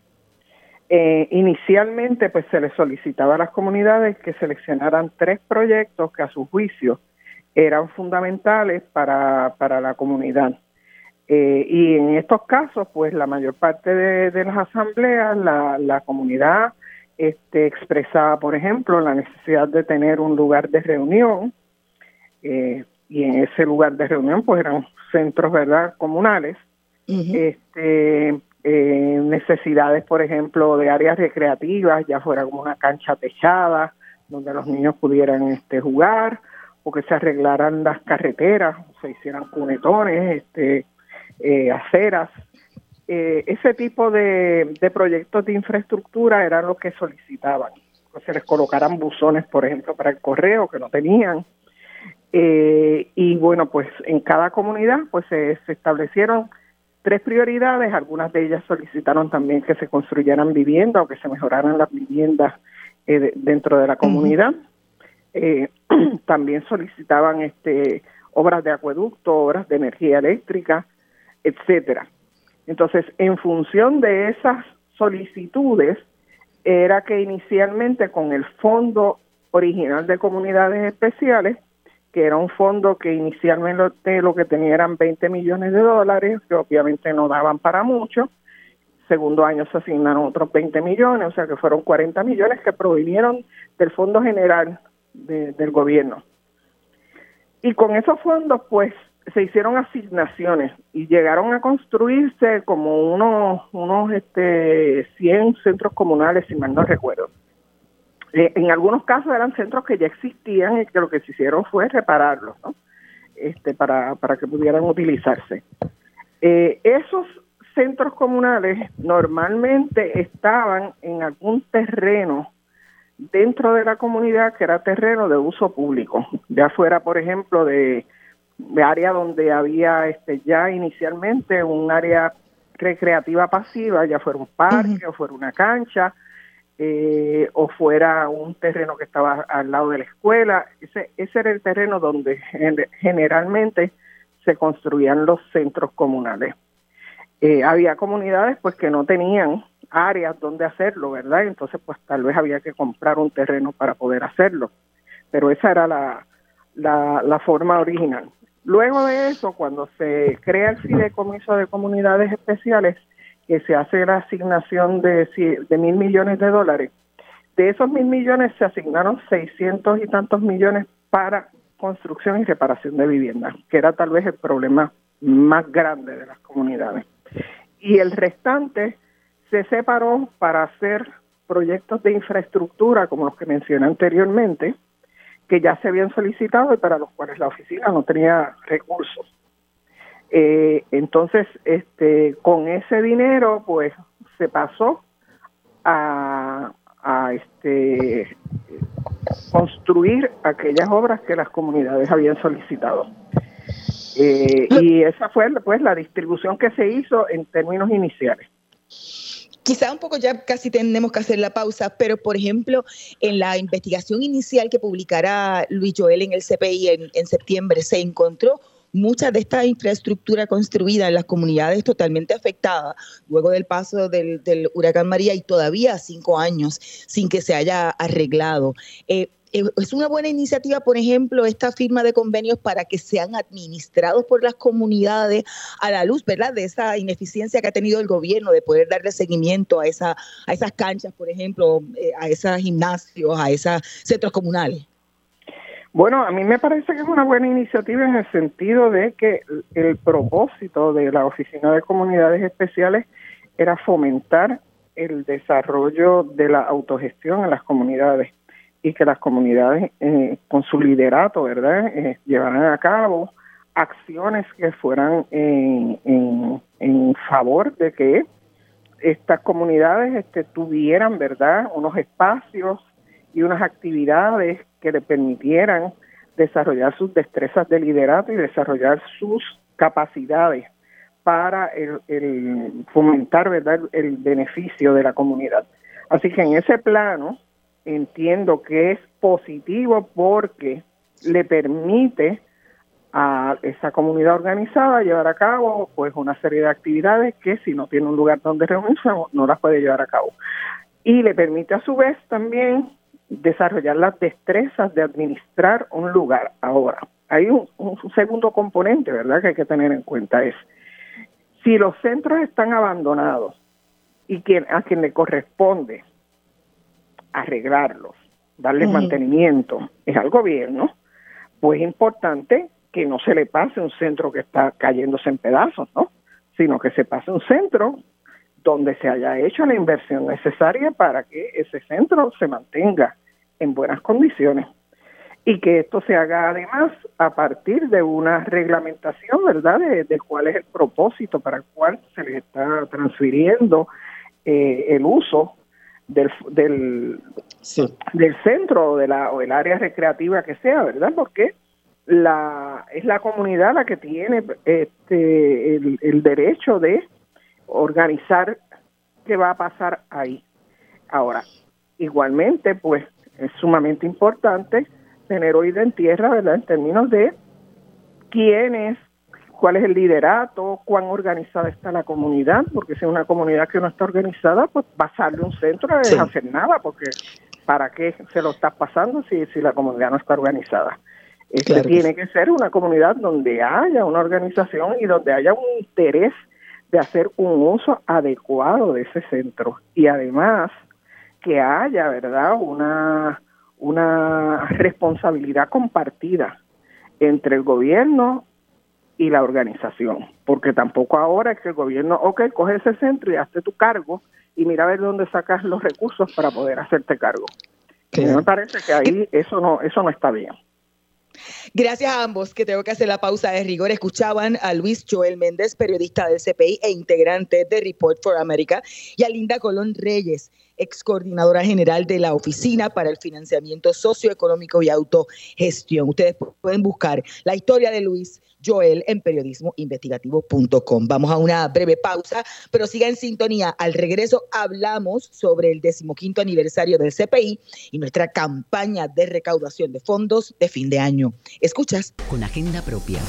Eh, inicialmente, pues se les solicitaba a las comunidades que seleccionaran tres proyectos que a su juicio eran fundamentales para, para la comunidad. Eh, y en estos casos, pues la mayor parte de, las asambleas, la, la comunidad este, expresaba, por ejemplo, la necesidad de tener un lugar de reunión, eh, y en ese lugar de reunión pues eran centros verdad comunales. Este eh, necesidades por ejemplo de áreas recreativas ya fuera como una cancha techada donde los niños pudieran este jugar o que se arreglaran las carreteras se hicieran cunetones este eh, aceras. Eh, ese tipo de, de proyectos de infraestructura eran los que solicitaban. Que se les colocaran buzones por ejemplo para el correo que no tenían. Eh, y bueno, pues en cada comunidad pues se, establecieron tres prioridades, algunas de ellas solicitaron también que se construyeran viviendas o que se mejoraran las viviendas eh, dentro de la comunidad. Eh, también solicitaban este obras de acueducto, obras de energía eléctrica, etcétera. Entonces, en función de esas solicitudes, era que inicialmente con el fondo original de comunidades especiales que era un fondo que inicialmente lo que tenía eran 20 millones de dólares, que obviamente no daban para mucho. Segundo año se asignaron otros 20 millones, o sea que fueron 40 millones que provinieron del Fondo General del Gobierno. Y con esos fondos, pues, se hicieron asignaciones y llegaron a construirse como unos, unos este, 100 centros comunales, si mal no recuerdo. Eh, en algunos casos eran centros que ya existían y que lo que se hicieron fue repararlos, ¿no? Este, para, para que pudieran utilizarse. Eh, esos centros comunales normalmente estaban en algún terreno dentro de la comunidad que era terreno de uso público, ya fuera, por ejemplo, de, área donde había este ya inicialmente un área recreativa pasiva, ya fuera un parque o fuera una cancha, eh, o fuera un terreno que estaba al lado de la escuela. Ese, ese era el terreno donde generalmente se construían los centros comunales. Eh, había comunidades pues que no tenían áreas donde hacerlo, ¿verdad? Entonces pues tal vez había que comprar un terreno para poder hacerlo. Pero esa era la, la, forma original. Luego de eso, cuando se crea el fideicomiso de comunidades especiales, que se hace la asignación de, mil millones de dólares, de esos mil millones se asignaron seiscientos y tantos millones para construcción y reparación de viviendas, que era tal vez el problema más grande de las comunidades. Y el restante se separó para hacer proyectos de infraestructura como los que mencioné anteriormente, que ya se habían solicitado y para los cuales la oficina no tenía recursos. Eh, entonces, este, con ese dinero, pues se pasó a, este, construir aquellas obras que las comunidades habían solicitado. Eh, y esa fue pues la distribución que se hizo en términos iniciales. Quizá un poco ya casi tenemos que hacer la pausa, pero por ejemplo, en la investigación inicial que publicará Luis Joel en el CPI en, septiembre, se encontró mucha de esta infraestructura construida en las comunidades totalmente afectadas luego del paso del, huracán María y todavía cinco años sin que se haya arreglado. Eh, es una buena iniciativa, por ejemplo, esta firma de convenios para que sean administrados por las comunidades a la luz, ¿verdad? De esa ineficiencia que ha tenido el gobierno de poder darle seguimiento a, esa, a esas canchas, por ejemplo, eh, a esos gimnasios, a esos centros comunales. Bueno, a mí me parece que es una buena iniciativa en el sentido de que el propósito de la Oficina de Comunidades Especiales era fomentar el desarrollo de la autogestión en las comunidades y que las comunidades eh, con su liderato, ¿verdad?, eh, llevaran a cabo acciones que fueran en, favor de que estas comunidades este, tuvieran, ¿verdad?, unos espacios y unas actividades que le permitieran desarrollar sus destrezas de liderato y desarrollar sus capacidades para el, el fomentar, ¿verdad?, el beneficio de la comunidad. Así que en ese plano, entiendo que es positivo porque le permite a esa comunidad organizada llevar a cabo pues una serie de actividades que si no tiene un lugar donde reunirse no las puede llevar a cabo. Y le permite a su vez también desarrollar las destrezas de administrar un lugar. Ahora hay un, segundo componente verdad que hay que tener en cuenta es si los centros están abandonados y quien, a quien le corresponde arreglarlos, darles mantenimiento, es al gobierno, pues es importante que no se le pase un centro que está cayéndose en pedazos, ¿no? Sino que se pase un centro donde se haya hecho la inversión necesaria para que ese centro se mantenga en buenas condiciones y que esto se haga además a partir de una reglamentación, ¿verdad?, de, cuál es el propósito para el cual se le está transfiriendo eh, el uso del, del, del centro o, de la, o el área recreativa que sea, ¿verdad? Porque la, es la comunidad la que tiene este, el, derecho de organizar qué va a pasar ahí. Ahora, igualmente, pues es sumamente importante tener oído en tierra, ¿verdad? En términos de quiénes cuál es el liderato, cuán organizada está la comunidad, porque si es una comunidad que no está organizada, pues pasarle un centro no es hacer nada, porque ¿para qué se lo está pasando si, si la comunidad no está organizada? Este tiene que ser una comunidad donde haya una organización y donde haya un interés de hacer un uso adecuado de ese centro y además que haya, ¿verdad?, una, una responsabilidad compartida entre el gobierno y la organización, porque tampoco ahora es que el gobierno, ok, coge ese centro y hazte tu cargo y mira a ver dónde sacas los recursos para poder hacerte cargo. Me parece que ahí eso no, eso no está bien. Gracias a ambos, que tengo que hacer la pausa de rigor. Escuchaban a Luis Joel Méndez, periodista del CPI e integrante de Report for America, y a Linda Colón Reyes, ex coordinadora general de la Oficina para el Financiamiento Socioeconómico y Autogestión. Ustedes pueden buscar la historia de Luis Joel en periodismoinvestigativo.com. Vamos a una breve pausa, pero siga en sintonía. Al regreso hablamos sobre el decimoquinto aniversario del CPI y nuestra campaña de recaudación de fondos de fin de año. Escuchas. Con agenda propia.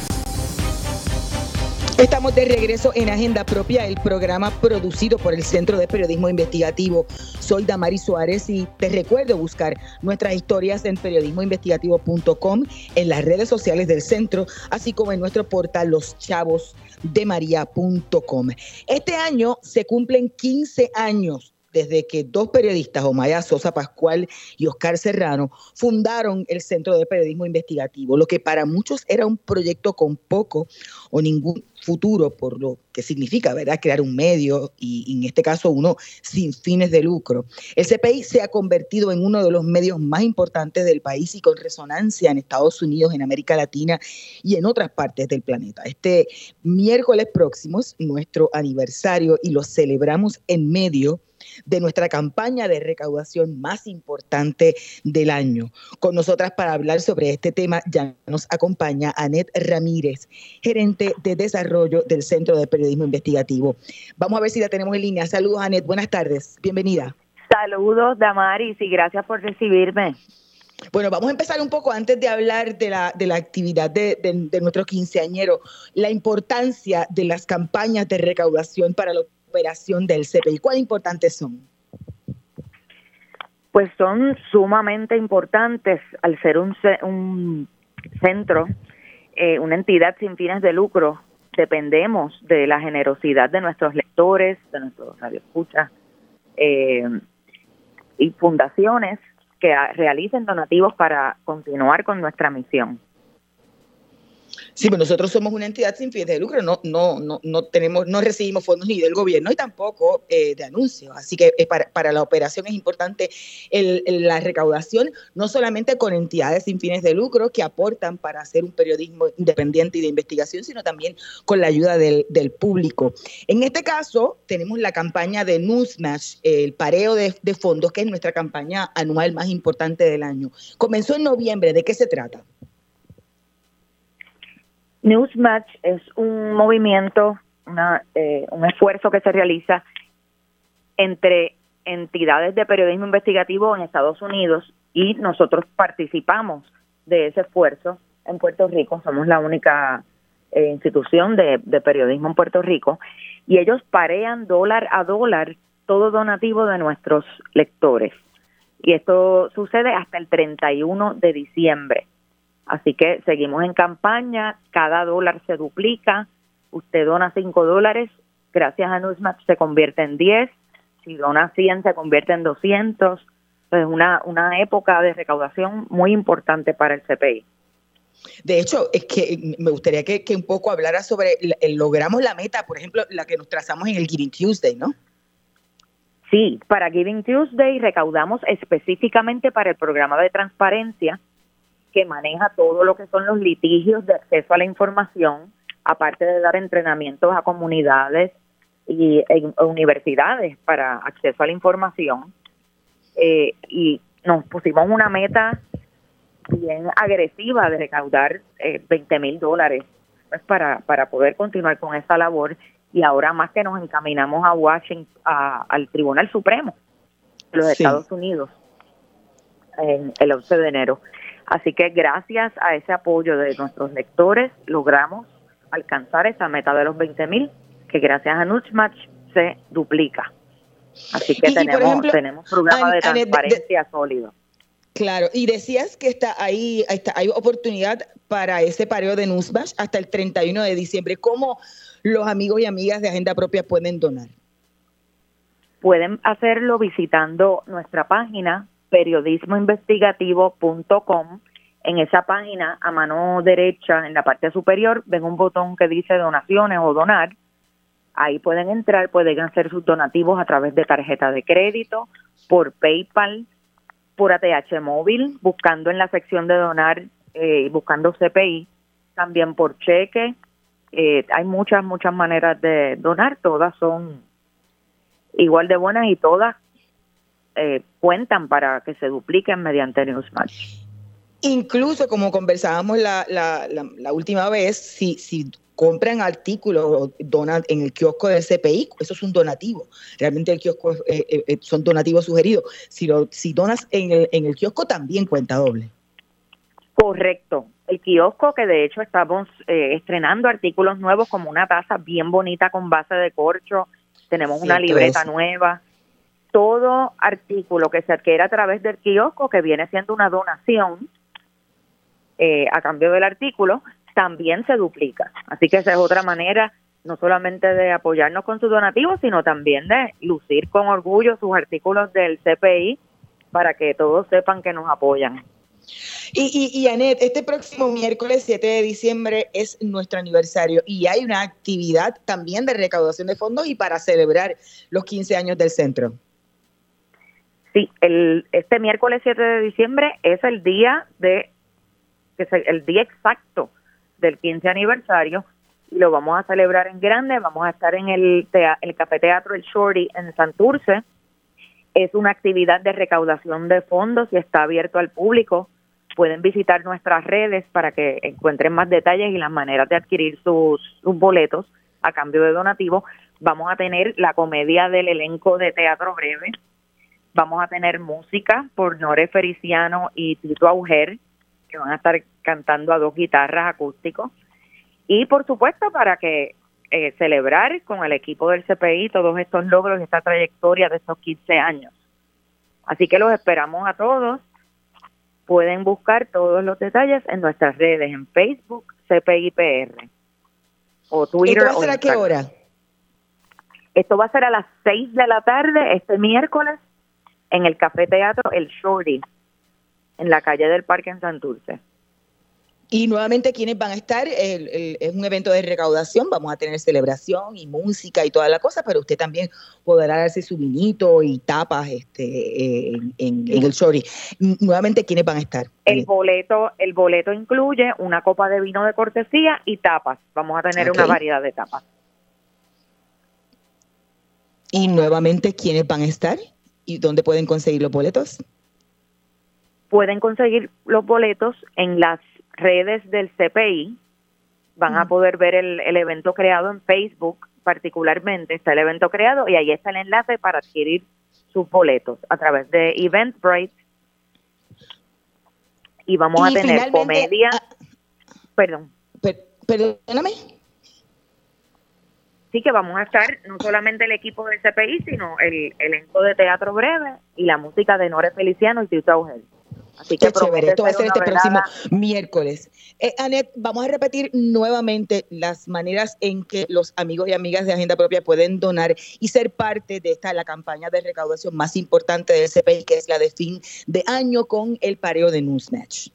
Estamos de regreso en Agenda Propia, el programa producido por el Centro de Periodismo Investigativo. Soy Damari Suárez y te recuerdo buscar nuestras historias en periodismoinvestigativo.com, en las redes sociales del centro, así como en nuestro portal loschavosdemaria.com. Este año se cumplen 15 años desde que dos periodistas, Omaya Sosa Pascual y Oscar Serrano, fundaron el Centro de Periodismo Investigativo, lo que para muchos era un proyecto con poco o ningún futuro, por lo que significa, ¿verdad?, crear un medio y, en este caso uno sin fines de lucro. El CPI se ha convertido en uno de los medios más importantes del país y con resonancia en Estados Unidos, en América Latina y en otras partes del planeta. Este miércoles próximo es nuestro aniversario y lo celebramos en medio de nuestra campaña de recaudación más importante del año. Con nosotras para hablar sobre este tema ya nos acompaña Anet Ramírez, gerente de desarrollo del Centro de Periodismo Investigativo. Vamos a ver si la tenemos en línea. Saludos, Anet. Buenas tardes. Bienvenida. Saludos, Damaris, y gracias por recibirme. Bueno, vamos a empezar un poco antes de hablar de la, de la actividad de, de, nuestro quinceañero, la importancia de las campañas de recaudación para los operación del CPI? ¿Cuán importantes son? Pues son sumamente importantes al ser un, un centro, eh, una entidad sin fines de lucro. Dependemos de la generosidad de nuestros lectores, de nuestros radioescuchas eh, y fundaciones que realicen donativos para continuar con nuestra misión. Sí, pero nosotros somos una entidad sin fines de lucro, no, no, no, no tenemos, no recibimos fondos ni del gobierno y tampoco eh, de anuncios. Así que eh, para, la operación es importante la recaudación, no solamente con entidades sin fines de lucro que aportan para hacer un periodismo independiente y de investigación, sino también con la ayuda del, público. En este caso, tenemos la campaña de Newsmatch, el pareo de fondos, que es nuestra campaña anual más importante del año. Comenzó en noviembre. ¿De qué se trata? Newsmatch es un movimiento, eh, un esfuerzo que se realiza entre entidades de periodismo investigativo en Estados Unidos y nosotros participamos de ese esfuerzo en Puerto Rico. Somos la única eh, institución de, de periodismo en Puerto Rico y ellos parean dólar a dólar todo donativo de nuestros lectores. Y esto sucede hasta el 31 de diciembre. Así que seguimos en campaña, cada dólar se duplica, usted dona 5 dólares, gracias a Newsmatch se convierte en 10, si dona 100 se convierte en 200, es una, una época de recaudación muy importante para el CPI. De hecho, es que me gustaría que, un poco hablara sobre, logramos la meta, por ejemplo, la que nos trazamos en el Giving Tuesday, ¿no? Sí, para Giving Tuesday recaudamos específicamente para el programa de transparencia, que maneja todo lo que son los litigios de acceso a la información, aparte de dar entrenamientos a comunidades y e, universidades para acceso a la información. Eh, y nos pusimos una meta bien agresiva de recaudar eh, 20 mil dólares pues, para, para poder continuar con esa labor y ahora más que nos encaminamos a Washington, al Tribunal Supremo de los Estados Unidos en el 11 de enero. Así que gracias a ese apoyo de nuestros lectores logramos alcanzar esa meta de los 20 mil, que gracias a Nutchmatch se duplica. Así que tenemos, tenemos programa de transparencia sólido. Claro, y decías que está ahí, está, hay oportunidad para ese pareo de Newsmatch hasta el 31 de diciembre. ¿Cómo los amigos y amigas de Agenda Propia pueden donar? Pueden hacerlo visitando nuestra página periodismoinvestigativo.com. En esa página, a mano derecha, en la parte superior, ven un botón que dice donaciones o donar. Ahí pueden entrar, pueden hacer sus donativos a través de tarjeta de crédito, por PayPal, por ATH móvil, buscando en la sección de donar, eh, buscando CPI, también por cheque. Eh, hay muchas, muchas maneras de donar, todas son igual de buenas y todas eh, cuentan para que se dupliquen mediante Newsmatch. Incluso, como conversábamos la, la, la, última vez, si, si compran artículos o donan en el kiosco del CPI, eso es un donativo. Realmente el kiosco eh, eh, eh, son donativos sugeridos. Si, lo, si donas en el, en el kiosco, también cuenta doble. Correcto. El kiosco, que de hecho estamos estrenando artículos nuevos como una taza bien bonita con base de corcho, tenemos una libreta nueva. Todo artículo que se adquiere a través del kiosco, que viene siendo una donación, eh, a cambio del artículo, también se duplica. Así que esa es otra manera no solamente de apoyarnos con sus donativos, sino también de lucir con orgullo sus artículos del CPI para que todos sepan que nos apoyan. Y, y, y Anet, este próximo miércoles 7 de diciembre es nuestro aniversario y hay una actividad también de recaudación de fondos y para celebrar los 15 años del centro. Sí, el, este miércoles 7 de diciembre es el día de que es el día exacto del 15 aniversario y lo vamos a celebrar en grande. Vamos a estar en el, el Café Teatro El Shorty en Santurce. Es una actividad de recaudación de fondos y está abierto al público. Pueden visitar nuestras redes para que encuentren más detalles y las maneras de adquirir sus, sus boletos a cambio de donativo. Vamos a tener la comedia del elenco de Teatro Breve. Vamos a tener música por Nore Fericiano y Tito Auger que van a estar cantando a dos guitarras acústicos. Y por supuesto para que eh, celebrar con el equipo del CPI todos estos logros y esta trayectoria de estos 15 años. Así que los esperamos a todos. Pueden buscar todos los detalles en nuestras redes, en Facebook, CPIPR, o Twitter. ¿Esto va a ser a qué hora? Esto va a ser a las 6 de la tarde este miércoles en el Café Teatro El Shorty, en la calle del Parque en Santurce. Y nuevamente, ¿quiénes van a estar? es un evento de recaudación, vamos a tener celebración y música y toda la cosa, pero usted también podrá darse su vinito y tapas este, en, el shorty. Nuevamente, ¿quiénes van a estar? El boleto, el boleto incluye una copa de vino de cortesía y tapas. Vamos a tener una variedad de tapas. Y nuevamente, ¿quiénes van a estar? ¿Y dónde pueden conseguir los boletos? pueden conseguir los boletos en las redes del CPI. Van a poder ver el, evento creado en Facebook, particularmente está el evento creado y ahí está el enlace para adquirir sus boletos a través de Eventbrite. Y vamos a tener comedia. Ah, perdón. perdóname. Sí que vamos a estar no solamente el equipo del CPI, sino el elenco de teatro breve y la música de Nore Feliciano y Tito Augel. Así que chévere, esto va a ser este próximo miércoles. Eh, Anet, vamos a repetir nuevamente las maneras en que los amigos y amigas de Agenda Propia pueden donar y ser parte de esta, la campaña de recaudación más importante del CPI, que es la de fin de año con el pareo de Newsmatch.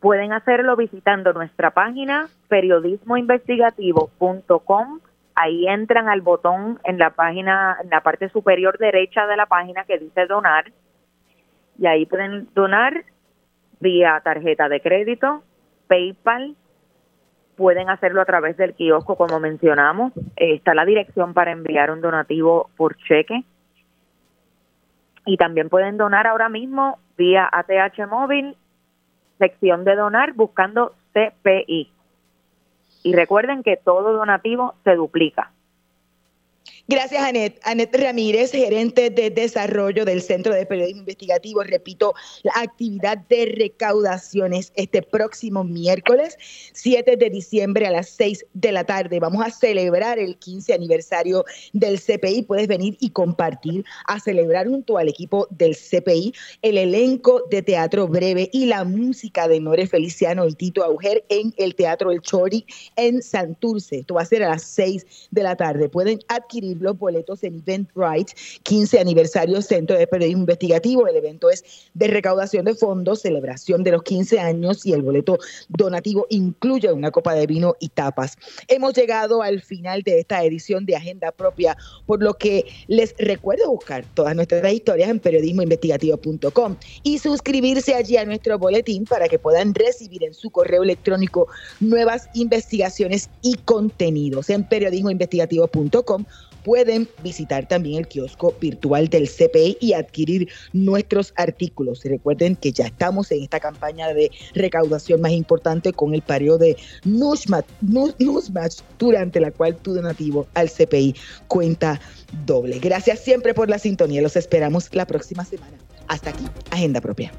Pueden hacerlo visitando nuestra página periodismoinvestigativo.com. Ahí entran al botón en la página, en la parte superior derecha de la página que dice donar y ahí pueden donar vía tarjeta de crédito, PayPal, pueden hacerlo a través del kiosco como mencionamos, está la dirección para enviar un donativo por cheque. Y también pueden donar ahora mismo vía ATH móvil, sección de donar buscando CPI. Y recuerden que todo donativo se duplica. Gracias, Anet. Anet Ramírez, gerente de desarrollo del Centro de Periodismo Investigativo. Repito, la actividad de recaudaciones este próximo miércoles, 7 de diciembre a las 6 de la tarde. Vamos a celebrar el 15 aniversario del CPI. Puedes venir y compartir a celebrar junto al equipo del CPI el elenco de teatro breve y la música de Nore Feliciano y Tito Auger en el Teatro El Chori en Santurce. Esto va a ser a las 6 de la tarde. Pueden adquirir los boletos en Eventbrite, 15 aniversario Centro de Periodismo Investigativo. El evento es de recaudación de fondos, celebración de los 15 años y el boleto donativo incluye una copa de vino y tapas. Hemos llegado al final de esta edición de Agenda Propia, por lo que les recuerdo buscar todas nuestras historias en periodismoinvestigativo.com y suscribirse allí a nuestro boletín para que puedan recibir en su correo electrónico nuevas investigaciones y contenidos en periodismoinvestigativo.com pueden visitar también el kiosco virtual del CPI y adquirir nuestros artículos. Recuerden que ya estamos en esta campaña de recaudación más importante con el periodo de Newsmatch, durante la cual tu donativo al CPI cuenta doble. Gracias siempre por la sintonía. Los esperamos la próxima semana. Hasta aquí, Agenda Propia.